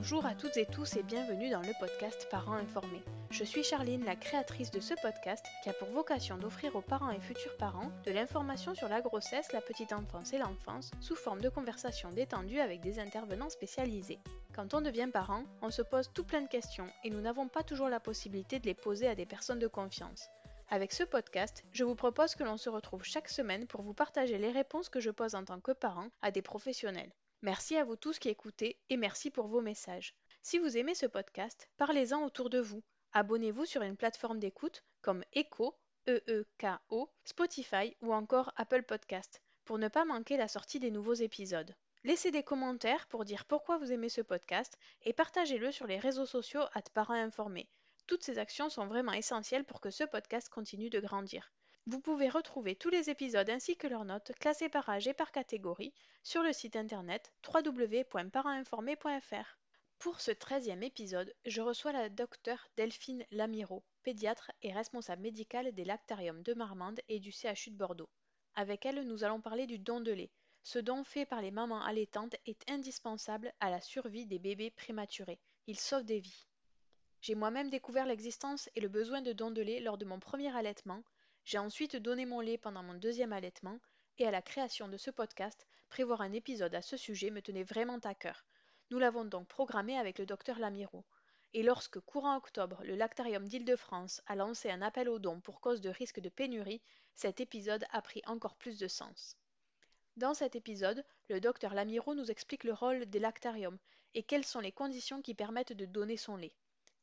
Bonjour à toutes et tous et bienvenue dans le podcast Parents informés. Je suis Charline, la créatrice de ce podcast qui a pour vocation d'offrir aux parents et futurs parents de l'information sur la grossesse, la petite enfance et l'enfance sous forme de conversations détendues avec des intervenants spécialisés. Quand on devient parent, on se pose tout plein de questions et nous n'avons pas toujours la possibilité de les poser à des personnes de confiance. Avec ce podcast, je vous propose que l'on se retrouve chaque semaine pour vous partager les réponses que je pose en tant que parent à des professionnels. Merci à vous tous qui écoutez et merci pour vos messages. Si vous aimez ce podcast, parlez-en autour de vous. Abonnez-vous sur une plateforme d'écoute comme Echo, E-E-K-O, Spotify ou encore Apple Podcast pour ne pas manquer la sortie des nouveaux épisodes. Laissez des commentaires pour dire pourquoi vous aimez ce podcast et partagez-le sur les réseaux sociaux à parents informés. Toutes ces actions sont vraiment essentielles pour que ce podcast continue de grandir. Vous pouvez retrouver tous les épisodes ainsi que leurs notes classées par âge et par catégorie sur le site internet www.parentinformé.fr. Pour ce 13e épisode, je reçois la docteure Delphine Lamiro, pédiatre et responsable médicale des lactariums de Marmande et du CHU de Bordeaux. Avec elle, nous allons parler du don de lait. Ce don fait par les mamans allaitantes est indispensable à la survie des bébés prématurés. Il sauve des vies. J'ai moi-même découvert l'existence et le besoin de don de lait lors de mon premier allaitement. J'ai ensuite donné mon lait pendant mon deuxième allaitement et à la création de ce podcast, prévoir un épisode à ce sujet me tenait vraiment à cœur. Nous l'avons donc programmé avec le docteur Lamiro. Et lorsque, courant octobre, le Lactarium d'Île-de-France a lancé un appel aux dons pour cause de risque de pénurie, cet épisode a pris encore plus de sens. Dans cet épisode, le docteur Lamiro nous explique le rôle des lactariums et quelles sont les conditions qui permettent de donner son lait.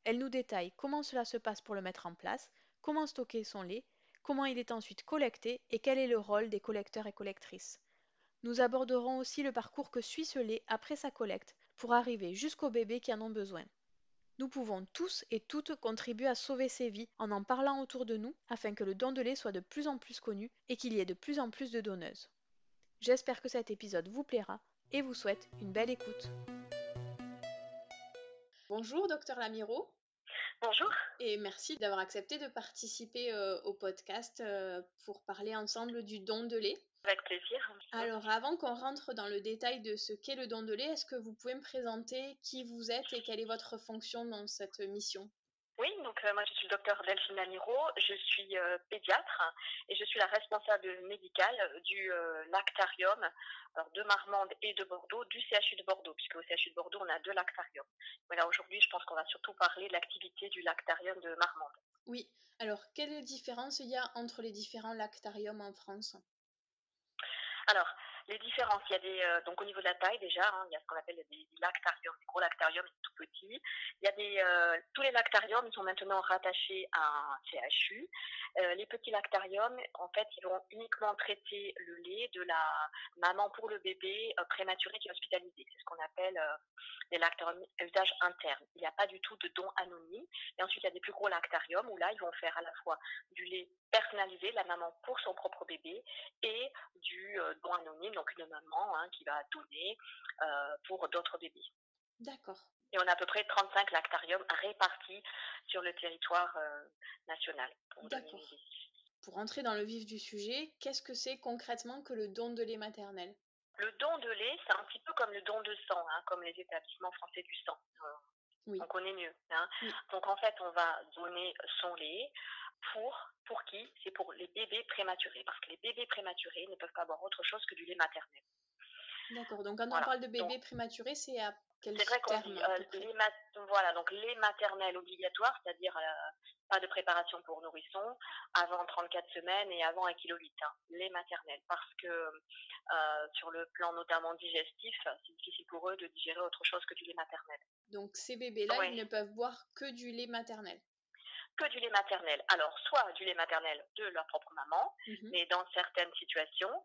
Elle nous détaille comment cela se passe pour le mettre en place, comment stocker son lait, comment il est ensuite collecté et quel est le rôle des collecteurs et collectrices. Nous aborderons aussi le parcours que suit ce lait après sa collecte pour arriver jusqu'aux bébés qui en ont besoin. Nous pouvons tous et toutes contribuer à sauver ces vies en en parlant autour de nous afin que le don de lait soit de plus en plus connu et qu'il y ait de plus en plus de donneuses. J'espère que cet épisode vous plaira et vous souhaite une belle écoute. Bonjour docteur Lamiro. Bonjour. Et merci d'avoir accepté de participer euh, au podcast euh, pour parler ensemble du don de lait. Avec plaisir. Alors, avant qu'on rentre dans le détail de ce qu'est le don de lait, est-ce que vous pouvez me présenter qui vous êtes et quelle est votre fonction dans cette mission? Oui, donc euh, moi je suis le docteur Delphine Amiro, je suis euh, pédiatre et je suis la responsable médicale du euh, lactarium alors, de Marmande et de Bordeaux, du CHU de Bordeaux, puisque au CHU de Bordeaux on a deux lactariums. Voilà, aujourd'hui je pense qu'on va surtout parler de l'activité du lactarium de Marmande. Oui, alors quelle différence il y a entre les différents lactariums en France? Alors, les différences, il y a des, euh, donc au niveau de la taille déjà, hein, il y a ce qu'on appelle des, lactariums, des gros lactariums, des tout petits. Il y a des, euh, tous les lactariums, sont maintenant rattachés à un CHU. Euh, les petits lactariums, en fait, ils vont uniquement traiter le lait de la maman pour le bébé prématuré qui est hospitalisé. C'est ce qu'on appelle des lactariums à usage interne. Il n'y a pas du tout de don anonyme Et ensuite, il y a des plus gros lactariums où là, ils vont faire à la fois du lait personnalisé, la maman pour son propre bébé, et du don anonyme, donc une maman hein, qui va donner pour d'autres bébés. D'accord. Et on a à peu près 35 lactariums répartis sur le territoire national. D'accord. Pour entrer dans le vif du sujet, qu'est-ce que c'est concrètement que le don de lait maternel? Le don de lait, c'est un petit peu comme le don de sang, hein, comme les établissements français du sang. Oui. On connaît mieux. Hein. Donc en fait, on va donner son lait pour, C'est pour les bébés prématurés, parce que les bébés prématurés ne peuvent pas boire autre chose que du lait maternel. D'accord, donc quand on parle de bébés prématurés, c'est à quel C'est vrai qu'on dit euh, les, voilà, donc les maternelles obligatoires, c'est-à-dire euh, pas de préparation pour nourrissons avant 34 semaines et avant 1,8 kg, hein, les maternelles, parce que euh, sur le plan notamment digestif, c'est difficile pour eux de digérer autre chose que du lait maternel. Donc ces bébés-là, ils ne peuvent boire que du lait maternel que du lait maternel. Alors, soit du lait maternel de leur propre maman, mmh mais dans certaines situations,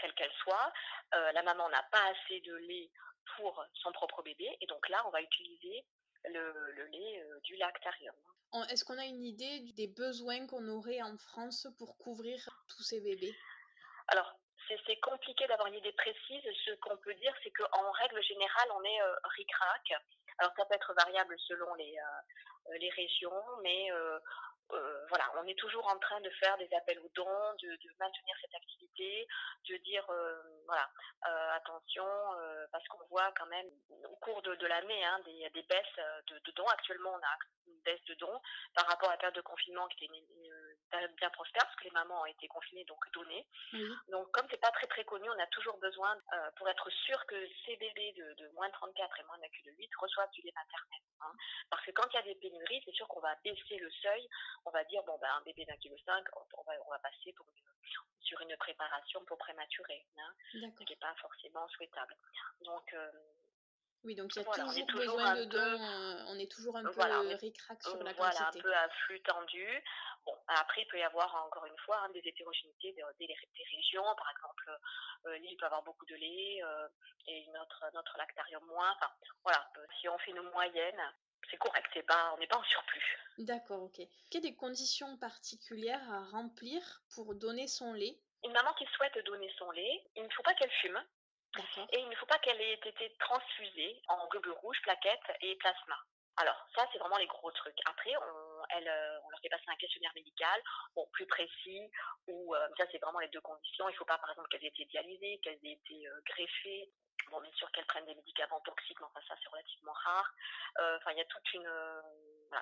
quelles qu'elles soient, la maman n'a pas assez de lait pour son propre bébé, et donc là, on va utiliser le, lait du lactarium. Est-ce qu'on a une idée des besoins qu'on aurait en France pour couvrir tous ces bébés? Alors, c'est compliqué d'avoir une idée précise. Ce qu'on peut dire, c'est qu'en règle générale, on est ric-rac. Alors, ça peut être variable selon les, les régions, mais euh, voilà, on est toujours en train de faire des appels aux dons, de, maintenir cette activité, de dire euh, voilà euh, attention parce qu'on voit quand même au cours de, l'année hein, des, des, baisses de, dons. Actuellement, on a une baisse de dons par rapport à la période de confinement qui était une, période bien prospère parce que les mamans ont été confinées donc données. Donc comme c'est pas très très connu, on a toujours besoin pour être sûr que ces bébés de, moins de 34 et moins de 8 reçoivent du lait maternel. Hein. Parce que quand il y a des pénuries, c'est sûr qu'on va baisser le seuil on va dire, bon, ben, un bébé d'un kilo cinq, on va, on va passer pour sur une préparation pour prématuré, hein, ce qui n'est pas forcément souhaitable. Donc, euh, oui, donc il y a toujours, besoin de euh, on est toujours un peu voilà, ric-rac sur la voilà, un peu à flux tendu. Bon, après, il peut y avoir encore une fois hein, des hétérogénéités des, des, régions. Par exemple, euh, l'île peut avoir beaucoup de lait et notre, notre lactarium moins. Enfin, voilà, si on fait une moyenne, c'est correct, c'est pas, on n'est pas en surplus. D'accord, ok. Quelles sont des conditions particulières à remplir pour donner son lait? Une maman qui souhaite donner son lait, il ne faut pas qu'elle fume. Et il ne faut pas qu'elle ait été transfusée en globule rouge, plaquettes et plasma. Alors, ça, c'est vraiment les gros trucs. Après, on, elle, euh, on leur fait passer un questionnaire médical, bon, plus précis, où euh, ça, c'est vraiment les deux conditions. Il ne faut pas, par exemple, qu'elles aient été dialysées, qu'elles aient été euh, greffées, Bon, bien sûr qu'elles prennent des médicaments toxiques, mais enfin ça c'est relativement rare. Euh, enfin, il y a toute une,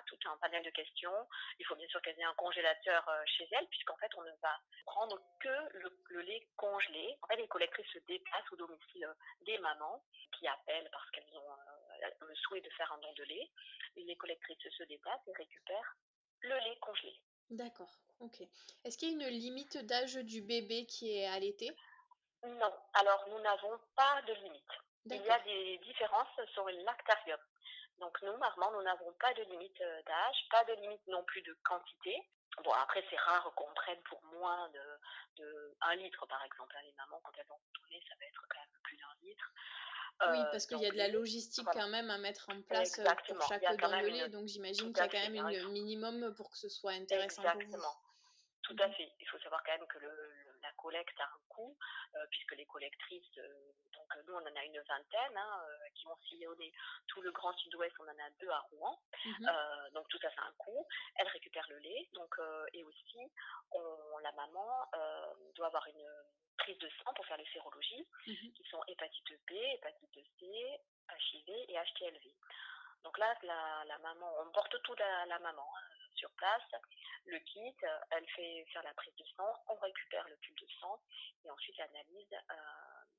tout un panel de questions. Il faut bien sûr qu'elles aient un congélateur euh, chez elles, puisqu'en fait on ne va prendre que le, lait congelé. En fait, les collectrices se déplacent au domicile euh, des mamans qui appellent parce qu'elles ont le souhait de faire un don de lait. les collectrices se déplacent et récupèrent le lait congelé. D'accord, ok. Est-ce qu'il y a une limite d'âge du bébé qui est allaité? Non, alors nous n'avons pas de limite. Il y a des différences sur lactarium. Donc nous, Marmande, nous n'avons pas de limite euh, d'âge, pas de limite non plus de quantité. Bon, après, c'est rare qu'on prenne pour moins de, de 1 litre, par exemple. Hein, les mamans, quand elles vont tourner, ça va être quand même plus d'un litre. oui, euh, parce qu'il y a de la logistique quand même à mettre en place euh, pour chaque lait, donc j'imagine qu'il y a quand même un minimum pour que ce soit intéressant Exactement. pour vous. Tout à fait. Il faut savoir quand même que le, la collecte a un coût, euh, puisque les collectrices, euh, donc nous on en a une vingtaine hein, euh, qui vont sillonner tout le grand sud-ouest, on en a deux à Rouen, mhm. donc tout ça c'est un coût. Elle récupère le lait, donc et aussi on, la maman doit avoir une prise de sang pour faire les sérologies, mhm. qui sont hépatite B, hépatite C, HIV et HTLV. Donc là, la, la maman, on porte tout à la maman. Hein sur place, le kit, elle fait faire la prise de sang, on récupère le tube de sang et ensuite l'analyse euh,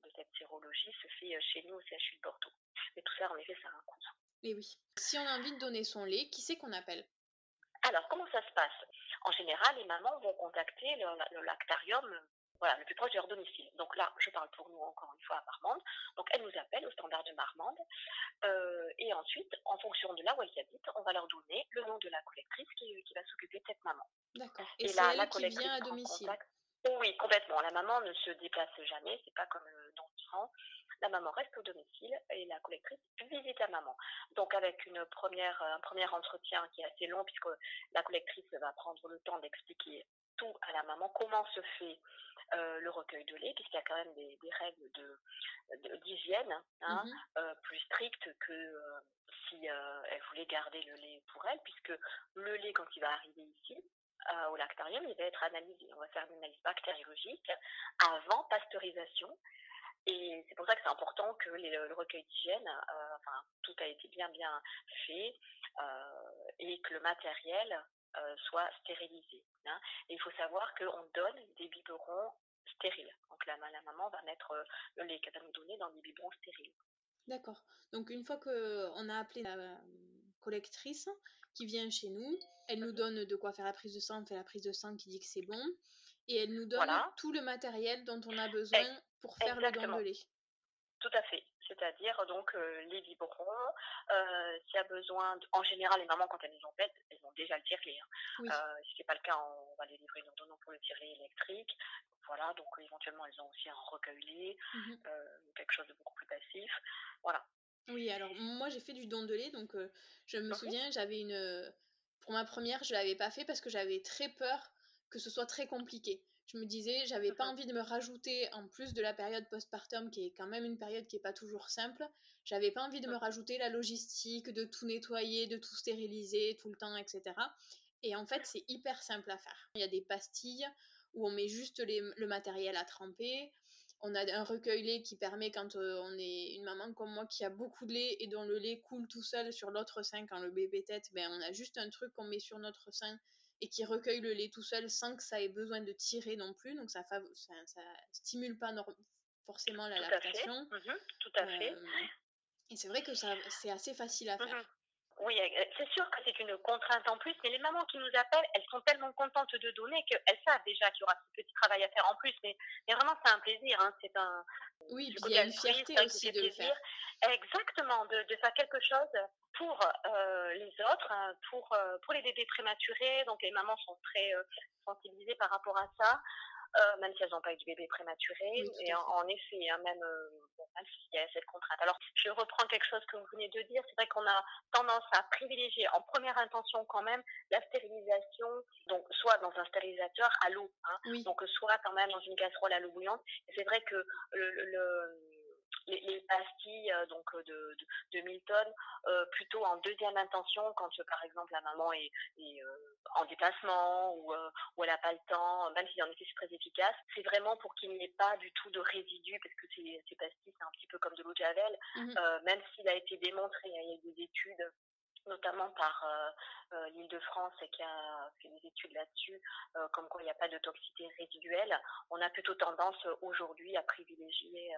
de cette sérologie se fait euh, chez nous au CHU de Bordeaux. Mais tout ça, en effet, ça a un coût. Et oui. Si on a envie de donner son lait, qui c'est qu'on appelle? Alors, comment ça se passe? En général, les mamans vont contacter le lactarium voilà, le plus proche de leur domicile. Donc là, je parle pour nous encore une fois à Marmande. Donc elles nous appellent au standard de Marmande. Euh, et ensuite, en fonction de là où elles habitent, on va leur donner le nom de la collectrice qui, qui va s'occuper de cette maman. D'accord. Et, là, la qui vient à domicile Oui, complètement. La maman ne se déplace jamais. C'est pas comme le don de sang. la maman reste au domicile et la collectrice visite la maman. Donc avec une première, un premier entretien qui est assez long puisque la collectrice va prendre le temps d'expliquer tout à la maman, comment se fait euh, le recueil de lait, puisqu'il y a quand même des, règles de, d'hygiène hein, mhm. euh, plus strictes que euh, si elle voulait garder le lait pour elle, puisque le lait, quand il va arriver ici, au lactarium, il va être analysé. On va faire une analyse bactériologique avant pasteurisation. Et c'est pour ça que c'est important que le recueil d'hygiène, enfin, tout a été bien bien fait et que le matériel euh, soit stérilisé. Hein. il faut savoir qu'on donne des biberons stériles. Donc la, la maman va mettre euh, le lait qu'elle va nous donner dans des biberons stériles. D'accord. Donc une fois qu'on a appelé la collectrice qui vient chez nous, elle nous mhm. donne de quoi faire la prise de sang, on fait la prise de sang qui dit que c'est bon, et elle nous donne tout le matériel dont on a besoin pour faire le don de lait. Tout à fait c'est-à-dire donc euh, les biberons. Euh, S'il y a besoin, en général, les mamans quand elles les ont faites, elles ont déjà le tirelet. Hein. Euh, si ce n'est pas le cas, on va les livrer nous pour le tirelet électrique. Voilà, donc éventuellement elles ont aussi un recueil mhm. quelque chose de beaucoup plus passif. Voilà. Oui, alors moi j'ai fait du don de lait, donc je me souviens, j'avais une. Pour ma première, je l'avais pas fait parce que j'avais très peur que ce soit très compliqué je me disais, j'avais pas envie de me rajouter, en plus de la période postpartum, qui est quand même une période qui est pas toujours simple, j'avais pas envie de me rajouter la logistique, de tout nettoyer, de tout stériliser tout le temps, etc. Et en fait, c'est hyper simple à faire. Il y a des pastilles où on met juste le matériel à tremper. On a un recueil lait qui permet, quand euh, on est une maman comme moi qui a beaucoup de lait et dont le lait coule tout seul sur l'autre sein quand le bébé tête, ben, on a juste un truc qu'on met sur notre sein et qui recueille le lait tout seul sans que ça ait besoin de tirer non plus. Donc ça, ça, ça stimule pas forcément la lactation. Mhm, tout à fait. Euh, et c'est vrai que c'est assez facile à faire. Oui, c'est sûr que c'est une contrainte en plus, mais les mamans qui nous appellent, elles sont tellement contentes de donner qu'elles savent déjà qu'il y aura ce petit travail à faire en plus. Mais, vraiment, c'est un plaisir. Hein, c'est un. Oui, il y a une fierté aussi de le faire. Exactement, de, de, faire quelque chose pour euh, les autres, hein, pour, euh, pour les bébés prématurés. Donc les mamans sont très euh, sensibilisées par rapport à ça. Même si elles n'ont pas eu de bébé prématuré. et en, effet, hein, même, s'il y a cette contrainte. Alors, je reprends quelque chose que vous venez de dire. C'est vrai qu'on a tendance à privilégier en première intention quand même la stérilisation, donc soit dans un stérilisateur à l'eau, hein, donc soit quand même dans une casserole à l'eau bouillante. Et c'est vrai que le les, pastilles euh, donc euh, de, de, Milton euh, plutôt en deuxième intention quand par exemple la maman est, en déplacement ou, ou elle n'a pas le temps, même si en effet c'est très efficace, c'est vraiment pour qu'il n'y ait pas du tout de résidus parce que ces, ces pastilles c'est un petit peu comme de l'eau de javel, mmh même s'il a été démontré, hein, il y a des études notamment par euh, euh, l'Île-de-France qui a fait des études là-dessus, euh, comme quoi il n'y a pas de toxicité résiduelle. On a plutôt tendance aujourd'hui à privilégier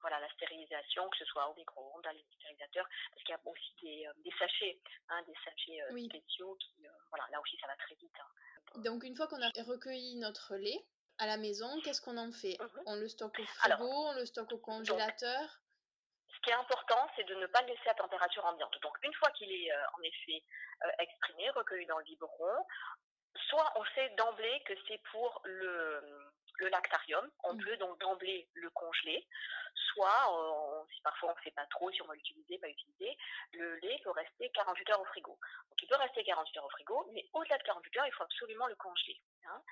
voilà, la stérilisation, que ce soit au micro-ondes, dans les stérilisateurs, parce qu'il y a aussi des, des sachets, hein, des sachets spéciaux qui, voilà, là aussi ça va très vite. Hein. Donc une fois qu'on a recueilli notre lait à la maison, qu'est-ce qu'on en fait? Mmh On le stocke au frigo, on le stocke au congélateur? Qui est important, c'est de ne pas le laisser à température ambiante. Donc, une fois qu'il est euh, en effet euh, exprimé, recueilli dans le biberon, soit on sait d'emblée que c'est pour le, le lactarium, on mmh. peut donc d'emblée le congeler, soit, si parfois on ne sait pas trop si on va l'utiliser, pas l'utiliser, le lait peut rester 48 heures au frigo. Donc il peut rester 48 heures au frigo, mais au-delà de 48 heures, il faut absolument le congeler. Hein.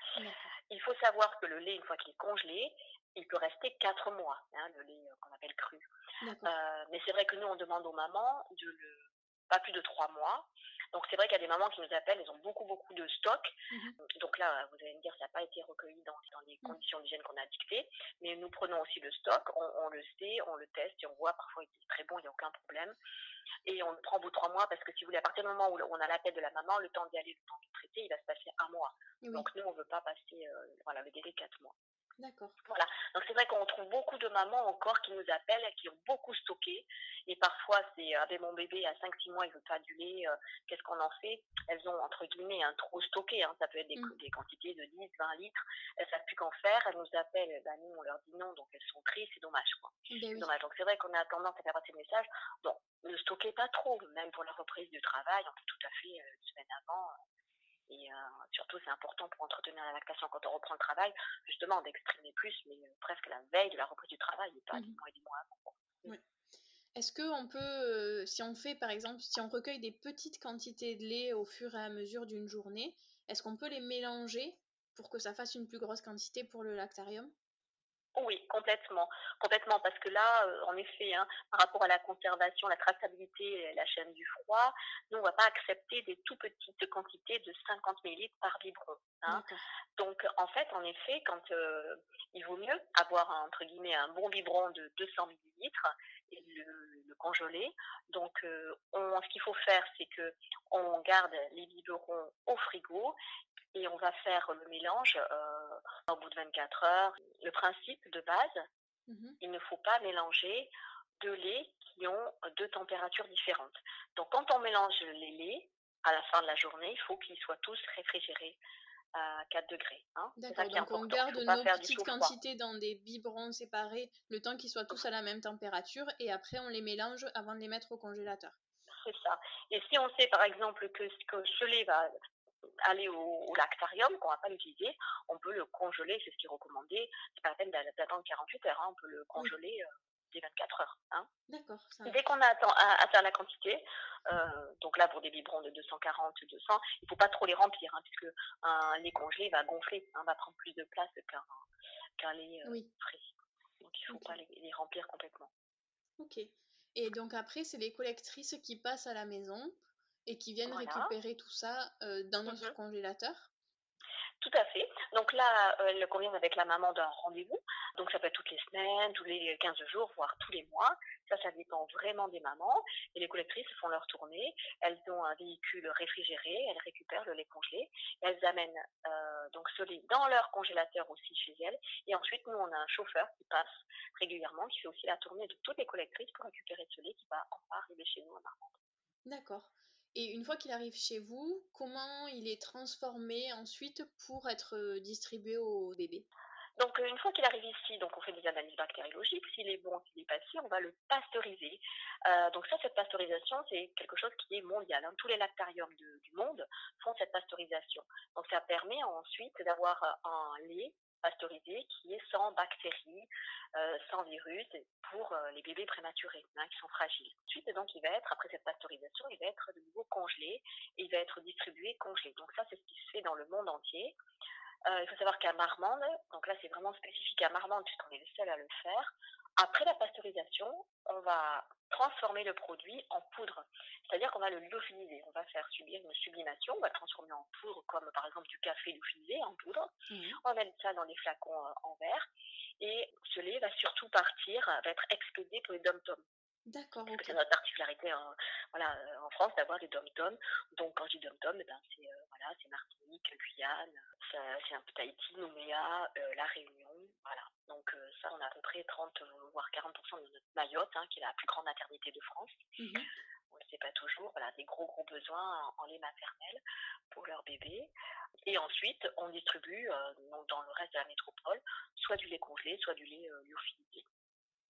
Il faut savoir que le lait, une fois qu'il est congelé, il peut rester 4 mois, hein, le lait euh, qu'on appelle cru. Euh, mais c'est vrai que nous, on demande aux mamans de le pas plus de 3 mois. Donc c'est vrai qu'il y a des mamans qui nous appellent, elles ont beaucoup beaucoup de stock. Mhm. Donc là, vous allez me dire, ça n'a pas été recueilli dans, dans les mhm. conditions d'hygiène qu'on a dictées, mais nous prenons aussi le stock, on, le sait, on le teste et on voit parfois il est très bon, il n'y a aucun problème. Et on le prend au bout de trois mois parce que si vous voulez, à partir du moment où on a l'appel de la maman, le temps d'y aller, le temps de traiter, il va se passer un mois. Donc nous, on ne veut pas passer euh, voilà, le délai quatre mois. D'accord. Voilà. Donc c'est vrai qu'on trouve beaucoup de mamans encore qui nous appellent, qui ont beaucoup stocké. Et parfois, c'est avec mon bébé à 5-6 mois, il veut pas du lait, euh, qu'est-ce qu'on en fait? Elles ont, entre guillemets, un trop stocké. Hein. Ça peut être des, mm. des, quantités de 10, 20 litres. Elles savent plus qu'en faire. Elles nous appellent, ben, nous, on leur dit non, donc elles sont tristes, c'est dommage. Quoi. Ben dommage. Donc c'est vrai qu'on a tendance à faire passer le message. Donc, ne stockez pas trop, même pour la reprise du travail. On peut tout à fait, euh, une semaine avant, et euh, surtout, c'est important pour entretenir la lactation quand on reprend le travail, justement d'exprimer plus, mais euh, presque la veille de la reprise du travail et pas mmh. du mois et du mois avant. Est-ce qu'on peut, euh, si on fait par exemple, si on recueille des petites quantités de lait au fur et à mesure d'une journée, est-ce qu'on peut les mélanger pour que ça fasse une plus grosse quantité pour le lactarium? Oui, complètement, complètement, parce que là, euh, en effet, hein, par rapport à la conservation, la traçabilité, la chaîne du froid, nous, on va pas accepter des tout petites quantités de 50 ml par biberon. Hein. Donc, en fait, en effet, quand euh, il vaut mieux avoir entre guillemets un bon biberon de 200 ml et le, congeler. Donc, euh, ce qu'il faut faire, c'est que on garde les biberons au frigo et on va faire le mélange euh, au bout de 24 heures. Le principe de base, mmh il ne faut pas mélanger deux laits qui ont deux températures différentes. Donc quand on mélange les laits, à la fin de la journée, il faut qu'ils soient tous réfrigérés à 4 degrés. Hein. D'accord, donc on garde nos petites quantités dans des biberons séparés, le temps qu'ils soient tous à la même température, et après on les mélange avant de les mettre au congélateur. C'est ça. Et si on sait par exemple que, que ce lait va aller au, lactarium, qu'on va pas l'utiliser, on peut le congeler, c'est ce qui est recommandé. C'est pas la peine d'attendre 48 heures, hein, on peut le congeler euh, dès 24 heures. Hein. D'accord. Dès qu'on a à, faire la quantité, euh, donc là pour des biberons de 240, 200, il faut pas trop les remplir, hein, puisque un lait congelé va gonfler, hein, va prendre plus de place qu'un lait euh, frais. Donc il faut pas les, les remplir complètement. Ok. Et donc après, c'est les collectrices qui passent à la maison et qui viennent récupérer tout ça euh, dans notre mmh congélateur tout à fait. Donc là, euh, elle convient avec la maman d'un rendez-vous. Donc ça peut être toutes les semaines, tous les 15 jours, voire tous les mois. Ça, ça dépend vraiment des mamans. Et les collectrices font leur tournée. Elles ont un véhicule réfrigéré. Elles récupèrent le lait congelé. Elles amènent euh, donc ce lait dans leur congélateur aussi chez elles. Et ensuite, nous, on a un chauffeur qui passe régulièrement, qui fait aussi la tournée de toutes les collectrices pour récupérer ce lait qui va enfin arriver chez nous à Marmande. D'accord. Et une fois qu'il arrive chez vous, comment il est transformé ensuite pour être distribué au bébé? Donc euh, une fois qu'il arrive ici, donc on fait des analyses bactériologiques. S'il est bon, s'il est pas on va le pasteuriser. Euh, donc ça, cette pasteurisation, c'est quelque chose qui est mondial. Hein. Tous les lactariums du monde font cette pasteurisation. Donc ça permet ensuite d'avoir un lait pasteurisé qui est sans bactéries, euh, sans virus pour euh, les bébés prématurés hein, qui sont fragiles. Ensuite, donc, il va être, après cette pasteurisation, il va être de nouveau congelé et il va être distribué congelé. Donc ça, c'est ce qui se fait dans le monde entier. Euh, il faut savoir qu'à Marmande, donc là c'est vraiment spécifique à Marmande puisqu'on est le seul à le faire, après la pasteurisation, on va transformer le produit en poudre. C'est-à-dire qu'on va le lyophiliser. On va faire subir une sublimation, on va le transformer en poudre, comme par exemple du café lyophilisé en poudre. Mmh. On va mettre ça dans des flacons euh, en verre. Et ce lait va surtout partir, va être expédié pour les dom-toms. D'accord. C'est notre particularité en, voilà, euh, en France d'avoir des dom-toms. Donc quand je dis dom-tom, eh ben, c'est euh, voilà, Martinique, Guyane, c'est un peu Tahiti, Nouméa, La Réunion. Voilà. Donc ça, on a à peu près 30 voire 40% de notre Mayotte, hein, qui est la plus grande maternité de France. Mmh on ne le sait pas toujours. Voilà, des gros gros besoins en, lait maternel pour leurs bébés. Et ensuite, on distribue donc dans le reste de la métropole soit du lait congelé, soit du lait lyophilisé.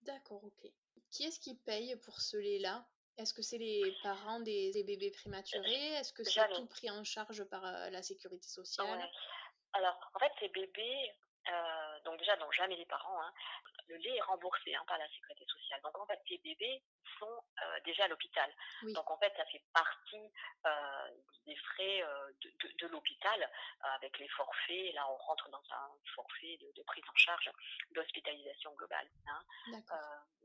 D'accord, ok. Qui est-ce qui paye pour ce lait-là? Est-ce que c'est les parents des, bébés prématurés? Est-ce que c'est tout pris en charge par la sécurité sociale? Alors, en fait, ces bébés, euh, donc déjà, jamais les parents. Hein. Le lait est remboursé hein, par la sécurité sociale. Donc en fait, ces bébés sont euh, déjà à l'hôpital. Donc en fait, ça fait partie euh, des frais de, de, l'hôpital avec les forfaits. Là, on rentre dans un forfait de, prise en charge d'hospitalisation globale. Hein.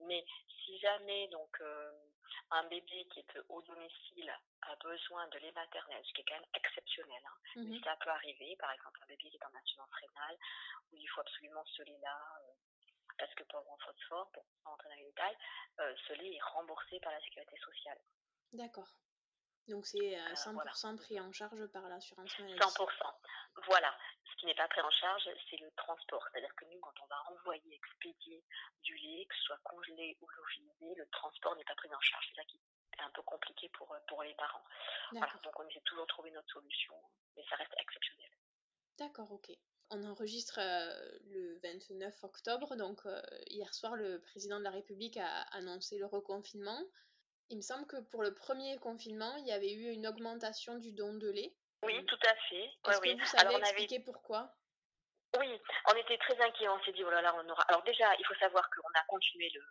mais si jamais donc un bébé qui est au domicile a besoin de lait maternel, ce qui est quand même exceptionnel. Hein. Mmh ça peut arriver, par exemple, un bébé qui est en insuffisance rénale, où il faut absolument ce lait-là, euh, parce que pour en phosphore, pour rentrer dans les détails, euh, ce lait est remboursé par la sécurité sociale. D'accord. Donc c'est 100% euh, pris en charge par l'assurance maladie. 100%. Voilà. Ce qui n'est pas pris en charge, c'est le transport. C'est-à-dire que nous, quand on va envoyer, expédier du lait, que ce soit congelé ou lyophilisé, le transport n'est pas pris en charge. C'est ça qui est un peu compliqué pour, pour les parents. donc on essaie toujours de trouver notre solution, mais ça reste exceptionnel. D'accord, ok. On enregistre euh, le 29 octobre, donc euh, hier soir, le président de la République a annoncé le reconfinement. Il me semble que pour le premier confinement, il y avait eu une augmentation du don de lait. Oui, tout à fait. Est-ce que vous savez expliquer pourquoi? Oui, on était très inquiets. On s'est dit, oh là là, on aura. Alors déjà, il faut savoir qu'on a continué le,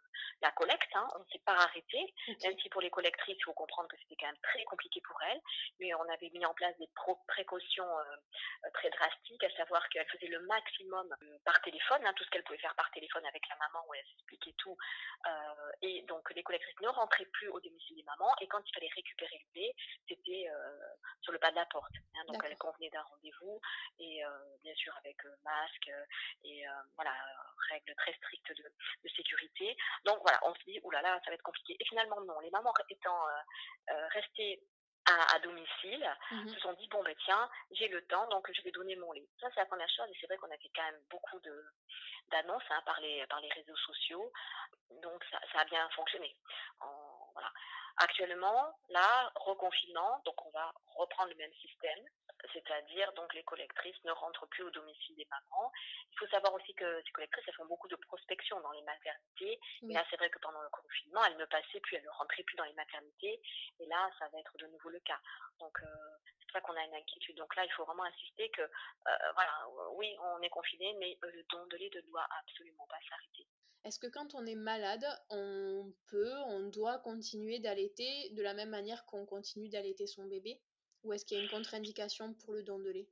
la collecte. Hein, on ne s'est pas arrêté, même si pour les collectrices, il faut comprendre que c'était quand même très compliqué pour elles. Mais on avait mis en place des précautions euh, très drastiques, à savoir qu'elles faisaient le maximum euh, par téléphone, hein, tout ce qu'elles pouvaient faire par téléphone avec la maman où elles expliquaient tout. Euh, et donc les collectrices ne rentraient plus au domicile des mamans. Et quand il fallait récupérer le lait, c'était sur le pas de la porte. Hein, donc elles convenaient d'un rendez-vous et bien sûr avec masque euh, et euh, voilà, règles très strictes de, sécurité. Donc voilà, on se dit, oulala, là là, ça va être compliqué. Et finalement, non, les mamans étant euh, restées à, domicile, mmh se sont dit bon ben tiens, j'ai le temps, donc je vais donner mon lait. Ça c'est la première chose, et c'est vrai qu'on a fait quand même beaucoup de d'annonces hein, par les par les réseaux sociaux, donc ça, ça a bien fonctionné. voilà. Actuellement, là, reconfinement, donc on va reprendre le même système, c'est-à-dire donc les collectrices ne rentrent plus au domicile des mamans. Il faut savoir aussi que ces collectrices, elles font beaucoup de prospection dans les maternités. Et là, c'est vrai que pendant le confinement, elles ne passaient plus, elles ne rentraient plus dans les maternités. Et là, ça va être de nouveau le cas. Donc, euh, c'est pour ça qu'on a une inquiétude. Donc là, il faut vraiment insister que, euh, voilà, oui, on est confiné, mais le don de lait ne doit absolument pas s'arrêter. Est-ce que quand on est malade, on peut, on doit continuer d'allaiter de la même manière qu'on continue d'allaiter son bébé? Ou est-ce qu'il y a une contre-indication pour le don de lait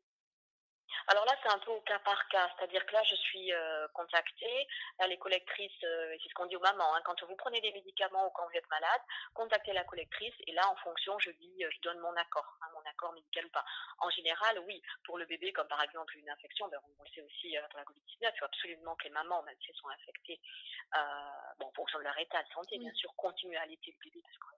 alors là, c'est un peu au cas par cas, c'est-à-dire que là, je suis euh, contactée, là, les collectrices, euh, c'est ce qu'on dit aux mamans, hein, quand vous prenez des médicaments ou quand vous êtes malade, contactez la collectrice et là, en fonction, je dis, euh, je donne mon accord, hein, mon accord médical ou pas. En général, oui, pour le bébé, comme par exemple une infection, ben, on le sait aussi pour la Covid-19, il faut absolument que les mamans, même si elles sont infectées, bon, en fonction de leur état de santé, bien sûr, continuent à allaiter le bébé parce qu'on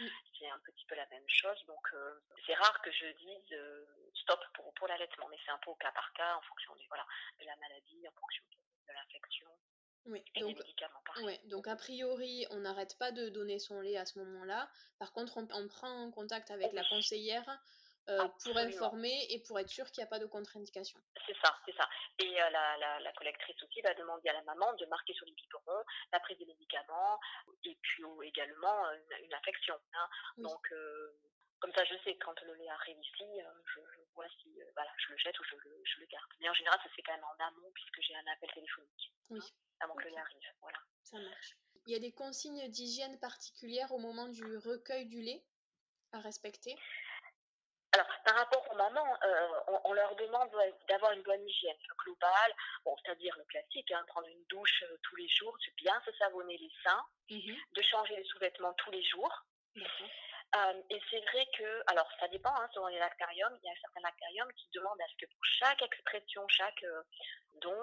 Mm. C'est un petit peu la même chose. Donc, euh, c'est rare que je dise euh, stop pour, pour l'allaitement, mais c'est un peu au cas par cas en fonction voilà, de la maladie, en fonction de, l'infection. Oui, et donc, des médicaments, ouais, donc a priori, on n'arrête pas de donner son lait à ce moment-là. Par contre, on, on prend contact avec la conseillère euh, pour informer et pour être sûr qu'il n'y a pas de contre-indication. C'est ça, c'est ça. Et euh, la, la, collectrice aussi va demander à la maman de marquer sur les biberons la prise des médicaments et puis également une, infection. Hein. Donc, euh, comme ça, je sais quand le lait arrive ici, je, vois si voilà, je le jette ou je le, je le, garde. Mais en général, ça se fait quand même en amont puisque j'ai un appel téléphonique hein, avant que le lait arrive. Voilà. Ça marche. Il y a des consignes d'hygiène particulières au moment du recueil du lait à respecter? Alors, par rapport aux mamans, euh, on, leur demande d'avoir une bonne hygiène globale, bon, c'est-à-dire le classique, hein, prendre une douche euh, tous les jours, de bien se savonner les seins, mmh de changer les sous-vêtements tous les jours. Euh, et c'est vrai que, alors ça dépend, hein, selon les lactariums, il y a certains lactariums qui demandent à ce que pour chaque expression, chaque don,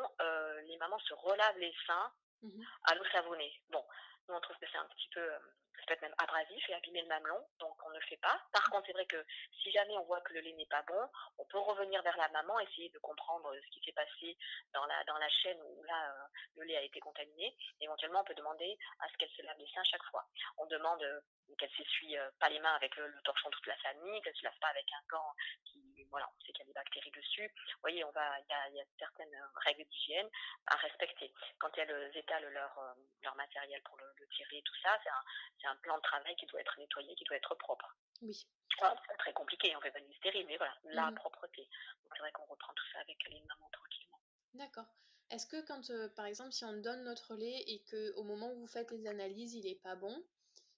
les mamans se relavent les seins mmh à l'eau savonnée. Bon, nous on trouve que c'est un petit peu ça peut être même abrasif et abîmer le mamelon, donc on ne le fait pas. Par contre, c'est vrai que si jamais on voit que le lait n'est pas bon, on peut revenir vers la maman, essayer de comprendre ce qui s'est passé dans la, chaîne où là, euh, le lait a été contaminé. Éventuellement, on peut demander à ce qu'elle se lave les seins chaque fois. On demande euh, qu'elle s'essuie euh, pas les mains avec le, torchon toute la famille, qu'elle se lave pas avec un gant qui, voilà, on sait qu'il y a des bactéries dessus. Vous voyez, on va, il y a, y a, certaines règles d'hygiène à respecter. Quand elles étalent leur, leur matériel pour le, le tirer, tout ça, c'est un, un plan de travail qui doit être nettoyé, qui doit être propre. Oui. c'est très compliqué, on fait pas une stérile, mais voilà, la mmh propreté. c'est vrai qu'on reprend tout ça avec les mamans tranquillement. D'accord. Est-ce que quand, euh, par exemple, si on donne notre lait et que au moment où vous faites les analyses, il est pas bon,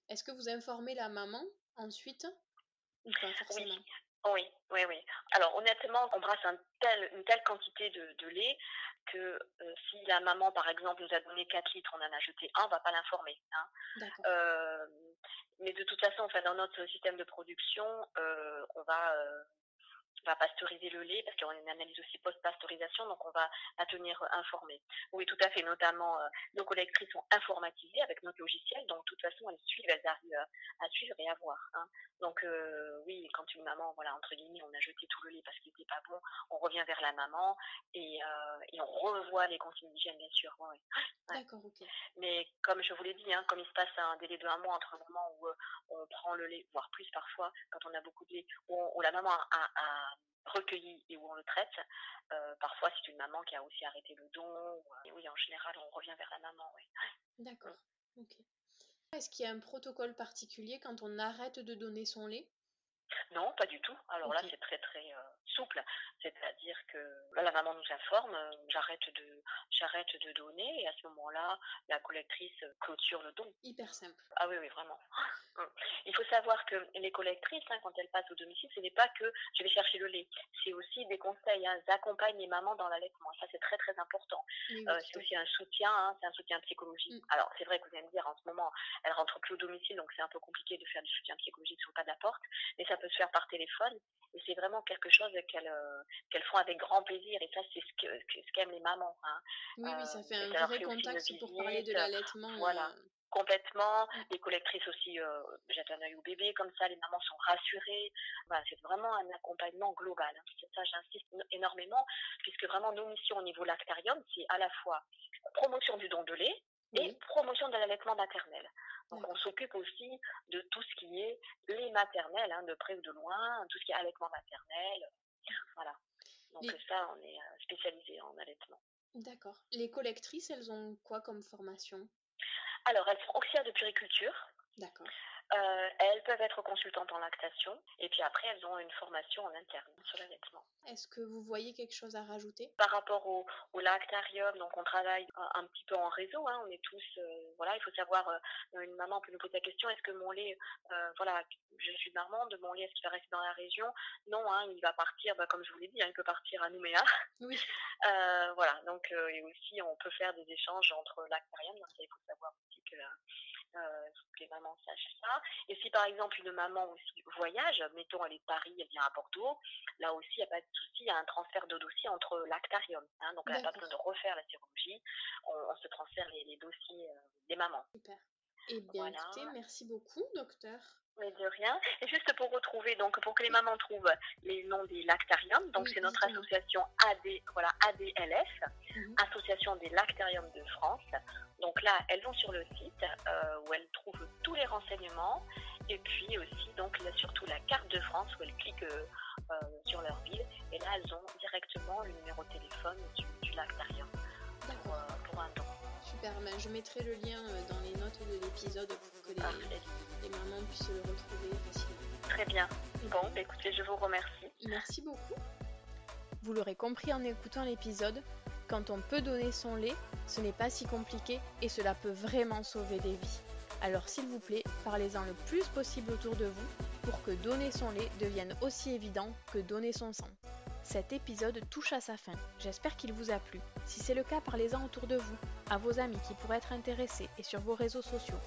est-ce que vous informez la maman ensuite ou pas forcément? oui. Oui, oui, Alors honnêtement, on brasse un tel, une telle quantité de, lait que euh, si la maman, par exemple, nous a donné 4 litres, on en a jeté un, on va pas l'informer. Hein. Euh, mais de toute façon, enfin, dans notre système de production, euh, on va va pasteuriser le lait parce qu'on a une analyse aussi post-pasteurisation, donc on va la tenir informée. Oui, tout à fait. Notamment, euh, nos collectrices sont informatisées avec notre logiciel, donc de toute façon, elles suivent, elles arrivent à, suivre et à voir. Hein. Donc euh, oui, quand une maman, voilà, entre guillemets, on a jeté tout le lait parce qu'il n'était pas bon, on revient vers la maman et, euh, et on revoit les consignes d'hygiène, bien sûr. D'accord, ok. Mais comme je vous l'ai dit, hein, comme il se passe un délai de un mois entre le moment où on prend le lait, voire plus parfois, quand on a beaucoup de lait, où, la maman a recueilli et où on le traite. Euh, parfois, c'est une maman qui a aussi arrêté le don. Et oui, en général, on revient vers la maman. Oui. D'accord. Ok. Est-ce qu'il y a un protocole particulier quand on arrête de donner son lait? Non, pas du tout. Alors là, c'est très très euh, souple. C'est-à-dire que là, la maman nous informe, euh, j'arrête de j'arrête de donner et à ce moment-là, la collectrice clôture le don. Hyper simple. Ah oui, oui, vraiment. Mm. Il faut savoir que les collectrices, hein, quand elles passent au domicile, ce n'est pas que je vais chercher le lait. C'est aussi des conseils. Hein. Elles accompagnent les mamans dans l'allaitement. Ça, c'est très très important. Oui, Euh, c'est aussi un soutien, hein, c'est un soutien psychologique. Mm. Alors, c'est vrai que vous allez me dire, en ce moment, elles rentrent plus au domicile, donc c'est un peu compliqué de faire du soutien psychologique sur le pas de la porte, mais ça peut se faire par téléphone, et c'est vraiment quelque chose qu'elles euh, qu'elles font avec grand plaisir, et ça, c'est ce que- ce qu'aiment les mamans. hein. Oui, oui, ça Euh, fait un ça vrai contact pour parler de visite, l'allaitement. voilà. euh, Complètement, Mm. les collectrices aussi euh, jettent un œil au bébé, comme ça les mamans sont rassurées. Voilà, c'est vraiment un accompagnement global. hein. C'est ça, j'insiste énormément, puisque vraiment nos missions au niveau lactarium, c'est à la fois promotion du don de lait et promotion de l'allaitement maternel. Donc on s'occupe aussi de tout ce qui est lait maternel, hein, de près ou de loin, tout ce qui est allaitement maternel. Voilà. Donc Les- ça, on est euh, spécialisé en allaitement. D'accord. Les collectrices, elles ont quoi comme formation? Alors, elles sont auxiliaires de puriculture. D'accord. Euh, elles peuvent être consultantes en lactation et puis après elles ont une formation en interne sur l'allaitement. Est-ce que vous voyez quelque chose à rajouter? Par rapport au, au lactarium, donc on travaille un, un petit peu en réseau, hein, on est tous, euh, voilà, il faut savoir, euh, une maman peut nous poser la question, est-ce que mon lait, voilà, je suis marmande, mon lait est-ce qu'il va rester dans la région? Non, hein, il va partir, bah, comme je vous l'ai dit, hein, il peut partir à Nouméa. Oui. Voilà, donc et aussi on peut faire des échanges entre lactarium, donc il faut savoir aussi que euh, que les mamans sachent ça. Et si par exemple une maman aussi voyage, mettons elle est de Paris, elle vient à Bordeaux, là aussi il n'y a pas de souci, il y a un transfert de dossier entre lactarium. hein, donc elle n'a pas besoin de refaire la sérologie, on, on se transfère les, les dossiers euh, des mamans. Super. Eh bien, Voilà. écoutez, merci beaucoup, docteur. Mais de rien. Et juste pour retrouver, donc pour que les mamans trouvent les noms des lactariums, donc Oui, c'est notre association AD, voilà, ADLF, Mhm. Association des lactariums de France. Donc là, elles vont sur le site euh, où elles trouvent tous les renseignements et puis aussi donc là, surtout la carte de France où elles cliquent euh, sur leur ville et là elles ont directement le numéro de téléphone du, du lactarium pour, euh, pour un don. Super. Ben, je mettrai le lien euh, dans les notes de l'épisode pour que les, les mamans puissent le retrouver facilement. Très bien. Bon, bah, écoutez, je vous remercie. Merci beaucoup. Vous l'aurez compris en écoutant l'épisode, quand on peut donner son lait, ce n'est pas si compliqué et cela peut vraiment sauver des vies. Alors s'il vous plaît, parlez-en le plus possible autour de vous pour que donner son lait devienne aussi évident que donner son sang. Cet épisode touche à sa fin. J'espère qu'il vous a plu. Si c'est le cas, parlez-en autour de vous, à vos amis qui pourraient être intéressés et sur vos réseaux sociaux.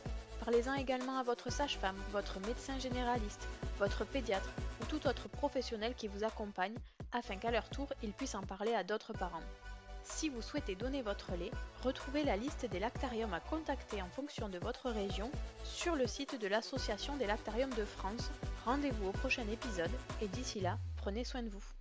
Parlez-en également à votre sage-femme, votre médecin généraliste, votre pédiatre ou tout autre professionnel qui vous accompagne afin qu'à leur tour, ils puissent en parler à d'autres parents. Si vous souhaitez donner votre lait, retrouvez la liste des lactariums à contacter en fonction de votre région sur le site de l'Association des lactariums de France. Rendez-vous au prochain épisode et d'ici là, prenez soin de vous.